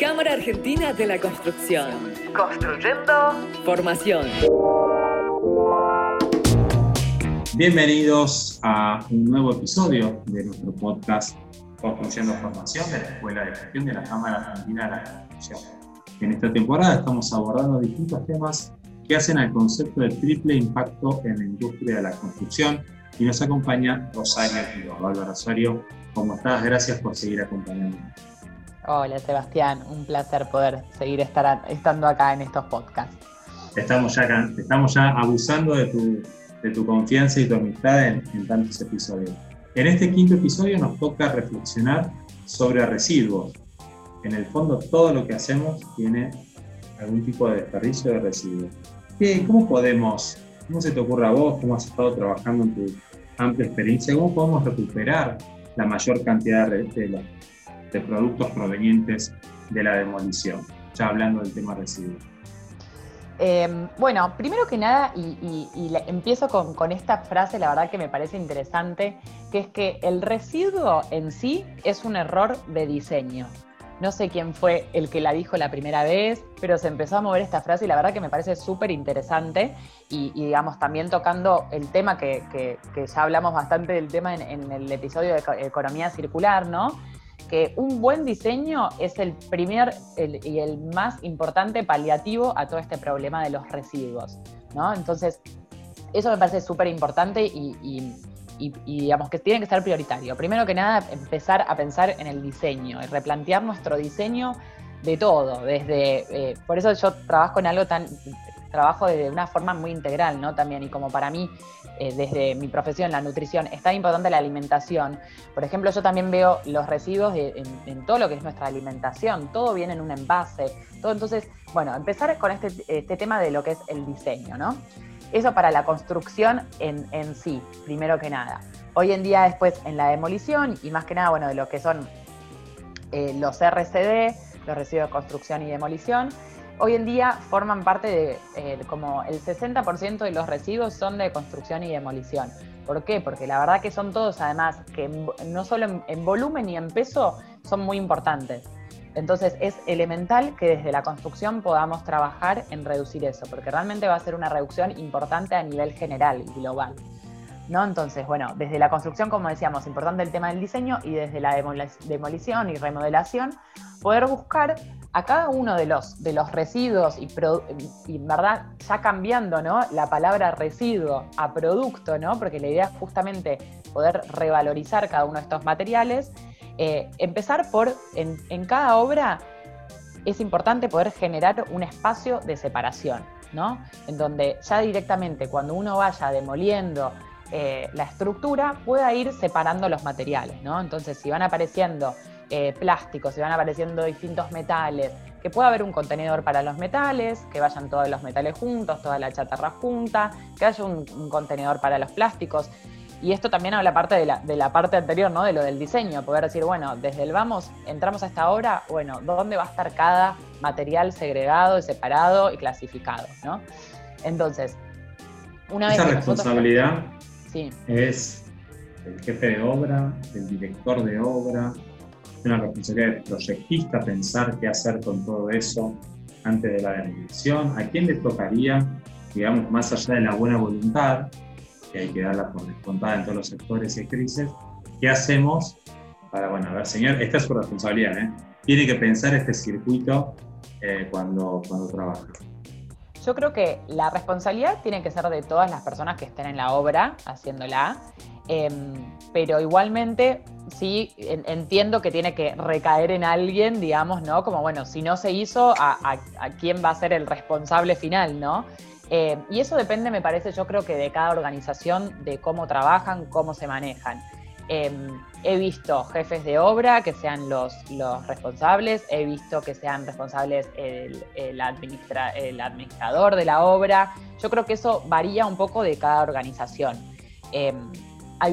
Cámara Argentina de la Construcción. Construyendo Formación. Bienvenidos a un nuevo episodio de nuestro podcast Construyendo Formación de la Escuela de Gestión de la Cámara Argentina de la Construcción. En esta temporada estamos abordando distintos temas que hacen al concepto de triple impacto en la industria de la construcción y nos acompaña Rosario Quiroga. Rosario, ¿cómo estás? Gracias por seguir acompañándonos. Hola Sebastián, un placer poder seguir estar, estando acá en estos podcasts. Estamos ya, estamos ya abusando de tu, de tu confianza y tu amistad en, tantos episodios. En este quinto episodio nos toca reflexionar sobre residuos. En el fondo todo lo que hacemos tiene algún tipo de desperdicio de residuos. ¿Qué, ¿Cómo podemos, cómo se te ocurre a vos, cómo has estado trabajando en tu amplia experiencia, cómo podemos recuperar la mayor cantidad de, de, de productos provenientes de la demolición, ya hablando del tema residuos. Eh, bueno, primero que nada, y, y, y empiezo con, con, esta frase, la verdad que me parece interesante, que es que el residuo en sí es un error de diseño. No sé quién fue el que la dijo la primera vez, pero se empezó a mover esta frase y la verdad que me parece súper interesante y, y, digamos, también tocando el tema que, que, que, ya hablamos bastante del tema en, en el episodio de economía circular, ¿no? Que un buen diseño es el primer y el más importante paliativo a todo este problema de los residuos, ¿no? Entonces, eso me parece súper importante y, digamos que tiene que ser prioritario. Primero que nada, empezar a pensar en el diseño y replantear nuestro diseño de todo, desde, eh, por eso yo trabajo en algo tan, trabajo de una forma muy integral, ¿no? También, y como para mí, eh, desde mi profesión, la nutrición, es tan importante la alimentación. Por ejemplo, yo también veo los residuos en, todo lo que es nuestra alimentación, todo viene en un envase, todo. Entonces, bueno, empezar con este, este tema de lo que es el diseño, ¿no? Eso para la construcción en, en sí, primero que nada. Hoy en día, después, en la demolición, y más que nada, bueno, de lo que son eh, los RCD, los residuos de construcción y demolición, hoy en día forman parte de, eh, como el 60% de los residuos son de construcción y demolición. ¿Por qué? Porque la verdad que son todos, además, que no solo en, en volumen y en peso son muy importantes. Entonces es elemental que desde la construcción podamos trabajar en reducir eso, porque realmente va a ser una reducción importante a nivel general y global. ¿No? Entonces, bueno, desde la construcción, como decíamos, importante el tema del diseño y desde la demolición y remodelación, poder buscar a cada uno de los, de los residuos y, pro, verdad, ya cambiando ¿no? la palabra residuo a producto, ¿no? porque la idea es justamente poder revalorizar cada uno de estos materiales, eh, empezar por, en, en, cada obra, es importante poder generar un espacio de separación, ¿no? en donde ya directamente cuando uno vaya demoliendo eh, la estructura, pueda ir separando los materiales. ¿no? Entonces, si van apareciendo eh, plásticos, si van apareciendo distintos metales, que pueda haber un contenedor para los metales, que vayan todos los metales juntos, toda la chatarra junta, que haya un, un contenedor para los plásticos. Y esto también habla parte de la, de la, parte anterior, ¿no? De lo del diseño, poder decir, bueno, desde el vamos, entramos a esta obra, bueno, ¿dónde va a estar cada material segregado y separado y clasificado, ¿no? Entonces, una Esa vez responsabilidad nosotros... sí. es el jefe de obra, el director de obra, una responsabilidad de proyectista pensar qué hacer con todo eso antes de la demolición, a quién le tocaría, digamos, más allá de la buena voluntad, que hay que darla por descontada en todos los sectores y crisis, ¿qué hacemos para, bueno, a ver, señor, esta es su responsabilidad, ¿eh? Tiene que pensar este circuito eh, cuando, cuando trabaja. Yo creo que la responsabilidad tiene que ser de todas las personas que estén en la obra haciéndola, eh, pero igualmente sí en, entiendo que tiene que recaer en alguien, digamos, ¿no? Como, bueno, si no se hizo, ¿a, quién va a ser el responsable final, ¿no? Eh, y eso depende, me parece, yo creo que de cada organización, de cómo trabajan, cómo se manejan. Eh, he visto jefes de obra que sean los, los responsables, he visto que sean responsables el, el, administra, el, administrador de la obra. Yo creo que eso varía un poco de cada organización. Eh,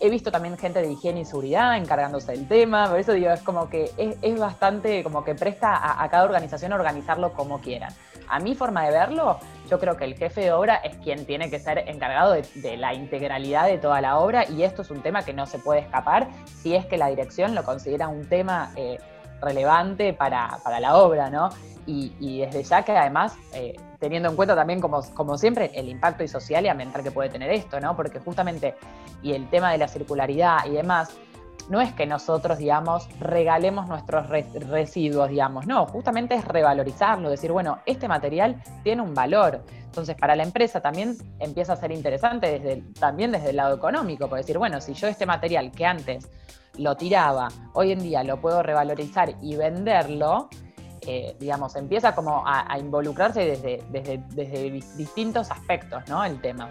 he visto también gente de higiene y seguridad encargándose del tema, por eso digo, es como que es, es bastante como que presta a, a, cada organización organizarlo como quieran. A mi forma de verlo, yo creo que el jefe de obra es quien tiene que ser encargado de, la integralidad de toda la obra y esto es un tema que no se puede escapar si es que la dirección lo considera un tema eh, relevante para, la obra, ¿no? Y, desde ya que además, eh, teniendo en cuenta también, como, como siempre, el impacto y social y ambiental que puede tener esto, ¿no? Porque justamente, y el tema de la circularidad y demás, no es que nosotros, digamos, regalemos nuestros residuos, digamos, no, justamente es revalorizarlo, decir, bueno, este material tiene un valor. Entonces, para la empresa también empieza a ser interesante también desde el lado económico, por decir, bueno, si yo este material que antes lo tiraba, hoy en día lo puedo revalorizar y venderlo, eh, digamos, empieza como a, involucrarse desde, desde, desde distintos aspectos, ¿no? El tema.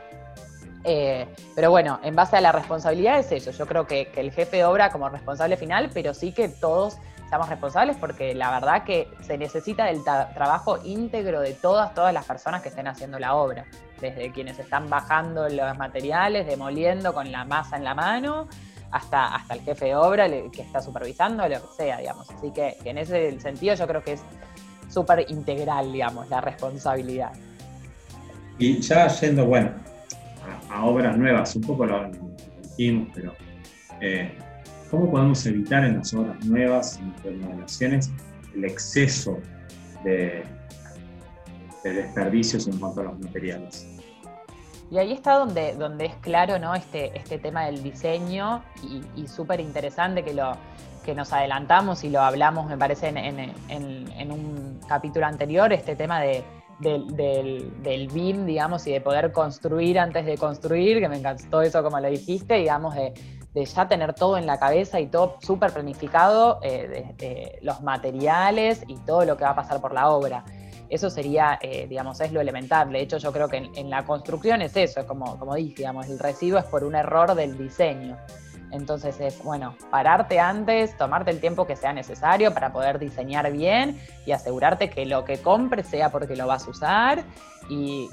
Eh, pero bueno, en base a la responsabilidad es eso. Yo creo que, el jefe obra como responsable final, pero sí que todos seamos responsables porque la verdad que se necesita del trabajo íntegro de todas, todas las personas que estén haciendo la obra. Desde quienes están bajando los materiales, demoliendo con la masa en la mano, hasta, hasta el jefe de obra que está supervisando, lo que sea, digamos. Así que, que en ese sentido yo creo que es súper integral, digamos, la responsabilidad. Y ya yendo, bueno, a, obras nuevas, un poco lo dijimos, pero eh, ¿cómo podemos evitar en las obras nuevas, en las remodelaciones, el exceso de, desperdicios en cuanto a los materiales? Y ahí está donde, donde es claro ¿no? este, este tema del diseño y, súper interesante que, que nos adelantamos y lo hablamos, me parece, en, un capítulo anterior, este tema de, del, del, BIM, digamos, y de poder construir antes de construir, que me encantó eso como lo dijiste, digamos, de, ya tener todo en la cabeza y todo súper planificado, eh, de, los materiales y todo lo que va a pasar por la obra. Eso sería, eh, digamos, es lo elemental. De hecho, yo creo que en, en, la construcción es eso, como, como dije, digamos, el residuo es por un error del diseño. Entonces es, bueno, pararte antes, tomarte el tiempo que sea necesario para poder diseñar bien y asegurarte que lo que compres sea porque lo vas a usar y,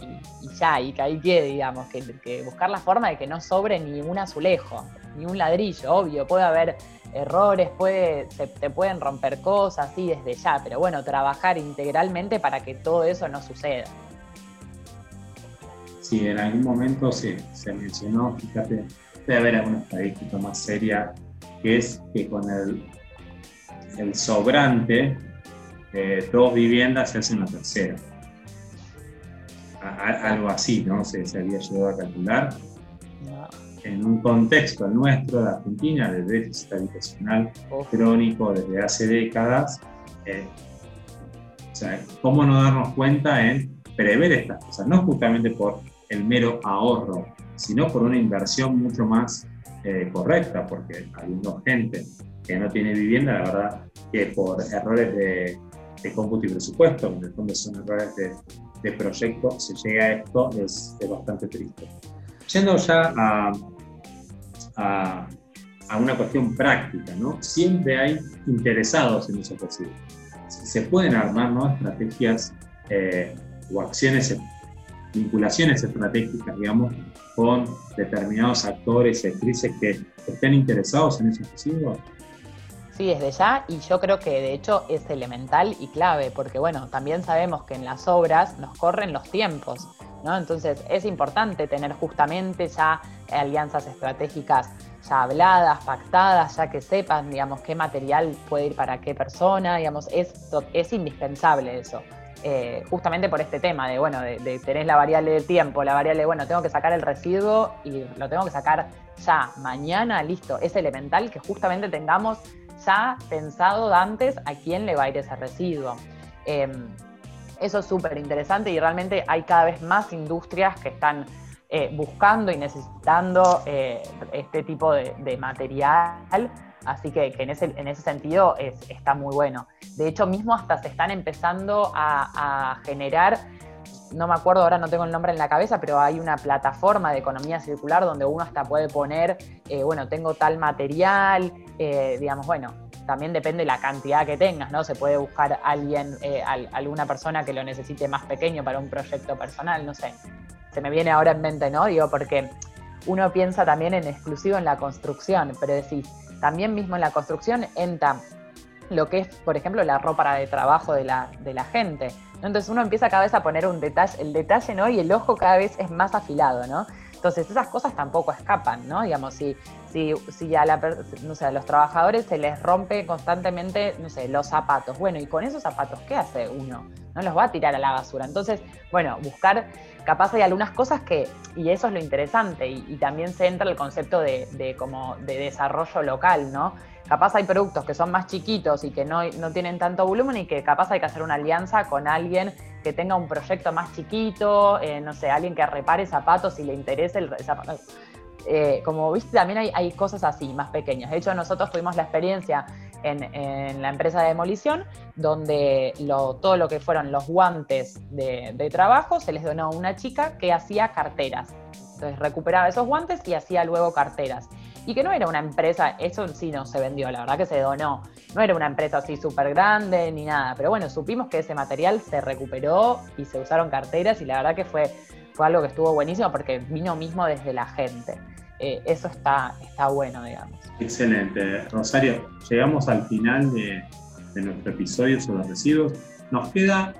ya, y que ahí quede, digamos, que, buscar la forma de que no sobre ni un azulejo, ni un ladrillo, obvio, puede haber errores, puede, se, te pueden romper cosas, sí, desde ya, pero bueno, trabajar integralmente para que todo eso no suceda. Sí, en algún momento se, se mencionó, fíjate, debe haber alguna estadística más seria, que es que con el, el sobrante, eh, dos viviendas se hacen una tercera. algo así, ¿no? Se, se, había llegado a calcular. En un contexto nuestro de Argentina, de déficit habitacional crónico desde hace décadas, eh, o sea, ¿cómo no darnos cuenta en prever estas cosas? No justamente por el mero ahorro sino por una inversión mucho más eh, correcta, porque habiendo gente que no tiene vivienda, la verdad que por errores de, de cómputo y presupuesto, en el fondo son errores de, de proyecto, se llega a esto, es, bastante triste. Yendo ya a, a, a, una cuestión práctica, ¿no? siempre hay interesados en esos residuos. Se pueden armar ¿no? estrategias eh, o acciones, vinculaciones estratégicas, digamos, con determinados actores y actrices que estén interesados en esos residuos? Sí, desde ya, y yo creo que de hecho es elemental y clave, porque bueno, también sabemos que en las obras nos corren los tiempos, ¿no? Entonces es importante tener justamente ya alianzas estratégicas ya habladas, pactadas, ya que sepan, digamos, qué material puede ir para qué persona, digamos, es, es indispensable eso. Eh, justamente por este tema de, bueno, de, tener la variable del tiempo, la variable, bueno, tengo que sacar el residuo y lo tengo que sacar ya, mañana, listo. Es elemental que justamente tengamos ya pensado antes a quién le va a ir ese residuo. Em, eso es súper interesante y realmente hay cada vez más industrias que están eh, buscando y necesitando eh, este tipo de, de material Así que, en, ese, en ese sentido está muy bueno. De hecho, mismo hasta se están empezando a, generar, no me acuerdo, ahora no tengo el nombre en la cabeza, pero hay una plataforma de economía circular donde uno hasta puede poner, eh, bueno, tengo tal material, eh, digamos, bueno, también depende de la cantidad que tengas, ¿no? Se puede buscar alguien, eh, alguna persona que lo necesite más pequeño para un proyecto personal, no sé. Se me viene ahora en mente, ¿no? Digo, porque uno piensa también en exclusivo en la construcción, pero decís, también mismo en la construcción entra lo que es, por ejemplo, la ropa de trabajo de la, de la gente. Entonces uno empieza cada vez a poner un detalle, el detalle, ¿no? Y el ojo cada vez es más afilado, ¿no? Entonces esas cosas tampoco escapan, ¿no? Digamos, si, si, si a, la, a los trabajadores se les rompe constantemente, no sé, los zapatos. Bueno, y con esos zapatos, ¿qué hace uno? No los va a tirar a la basura. Entonces, bueno, buscar, capaz hay algunas cosas que, y eso es lo interesante, y, también se entra el concepto de, como de desarrollo local, ¿no? Capaz hay productos que son más chiquitos y que no, no tienen tanto volumen y que capaz hay que hacer una alianza con alguien que tenga un proyecto más chiquito, eh, no sé, alguien que repare zapatos y le interese el zapato eh, como viste, también hay, cosas así, más pequeñas. De hecho, nosotros tuvimos la experiencia en, la empresa de demolición, donde todo lo que fueron los guantes de, trabajo se les donó a una chica que hacía carteras. Entonces recuperaba esos guantes y hacía luego carteras. Y que no era una empresa, eso sí no se vendió, la verdad que se donó. No era una empresa así súper grande ni nada, pero bueno, supimos que ese material se recuperó y se usaron carteras y la verdad que fue, fue algo que estuvo buenísimo porque vino mismo desde la gente. Eh, eso está, está bueno, digamos. Excelente. Rosario, llegamos al final de, nuestro episodio sobre residuos. Nos queda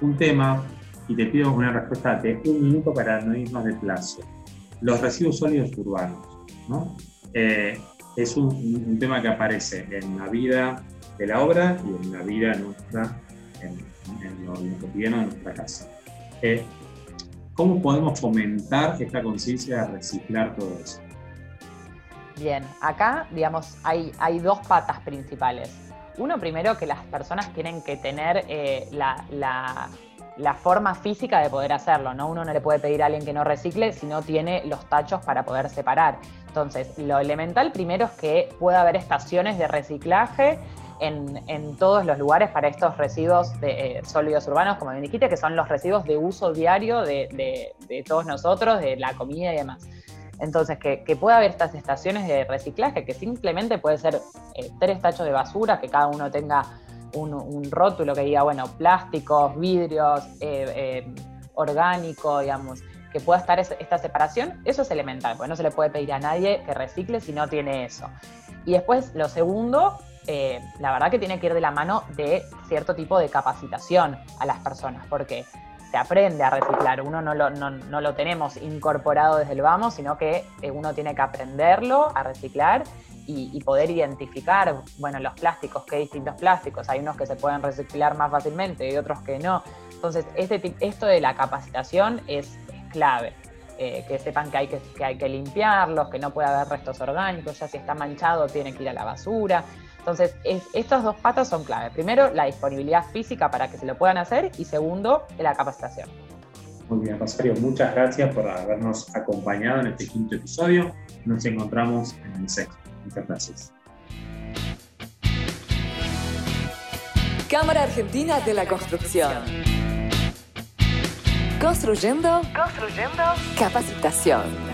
un tema y te pido una respuesta de un minuto para no irnos de plazo. Los residuos sólidos urbanos. ¿no? Eh, es un, tema que aparece en la vida de la obra y en la vida nuestra, en, lo, cotidiano de nuestra casa. Eh, ¿Cómo podemos fomentar esta conciencia de reciclar todo eso? Bien, acá, digamos, hay, hay dos patas principales. Uno, primero, que las personas tienen que tener eh, la, forma física de poder hacerlo, ¿no? Uno no le puede pedir a alguien que no recicle si no tiene los tachos para poder separar. Entonces, lo elemental primero es que pueda haber estaciones de reciclaje en, todos los lugares para estos residuos de, eh, sólidos urbanos, como bien dijiste, que son los residuos de uso diario de, todos nosotros, de la comida y demás. Entonces, que, pueda haber estas estaciones de reciclaje, que simplemente puede ser eh, tres tachos de basura, que cada uno tenga un, rótulo que diga, bueno, plásticos, vidrios, eh, orgánico, digamos, que pueda estar esta separación, eso es elemental, porque no se le puede pedir a nadie que recicle si no tiene eso. Y después, lo segundo, eh, la verdad que tiene que ir de la mano de cierto tipo de capacitación a las personas, porque se aprende a reciclar, uno no lo, no, lo tenemos incorporado desde el vamos, sino que eh, uno tiene que aprenderlo a reciclar y, poder identificar, bueno, los plásticos, qué distintos plásticos, hay unos que se pueden reciclar más fácilmente y otros que no. Entonces, este, esto de la capacitación es, clave. Eh, que sepan que hay que, que hay que limpiarlos, que no puede haber restos orgánicos, ya si está manchado tiene que ir a la basura. Entonces, estas dos patas son clave. Primero, la disponibilidad física para que se lo puedan hacer y segundo, la capacitación. Muy bien, Rosario, muchas gracias por habernos acompañado en este quinto episodio. Nos encontramos en el sexto. Muchas gracias. Cámara Argentina de la Construcción. Construyendo, construyendo capacitación.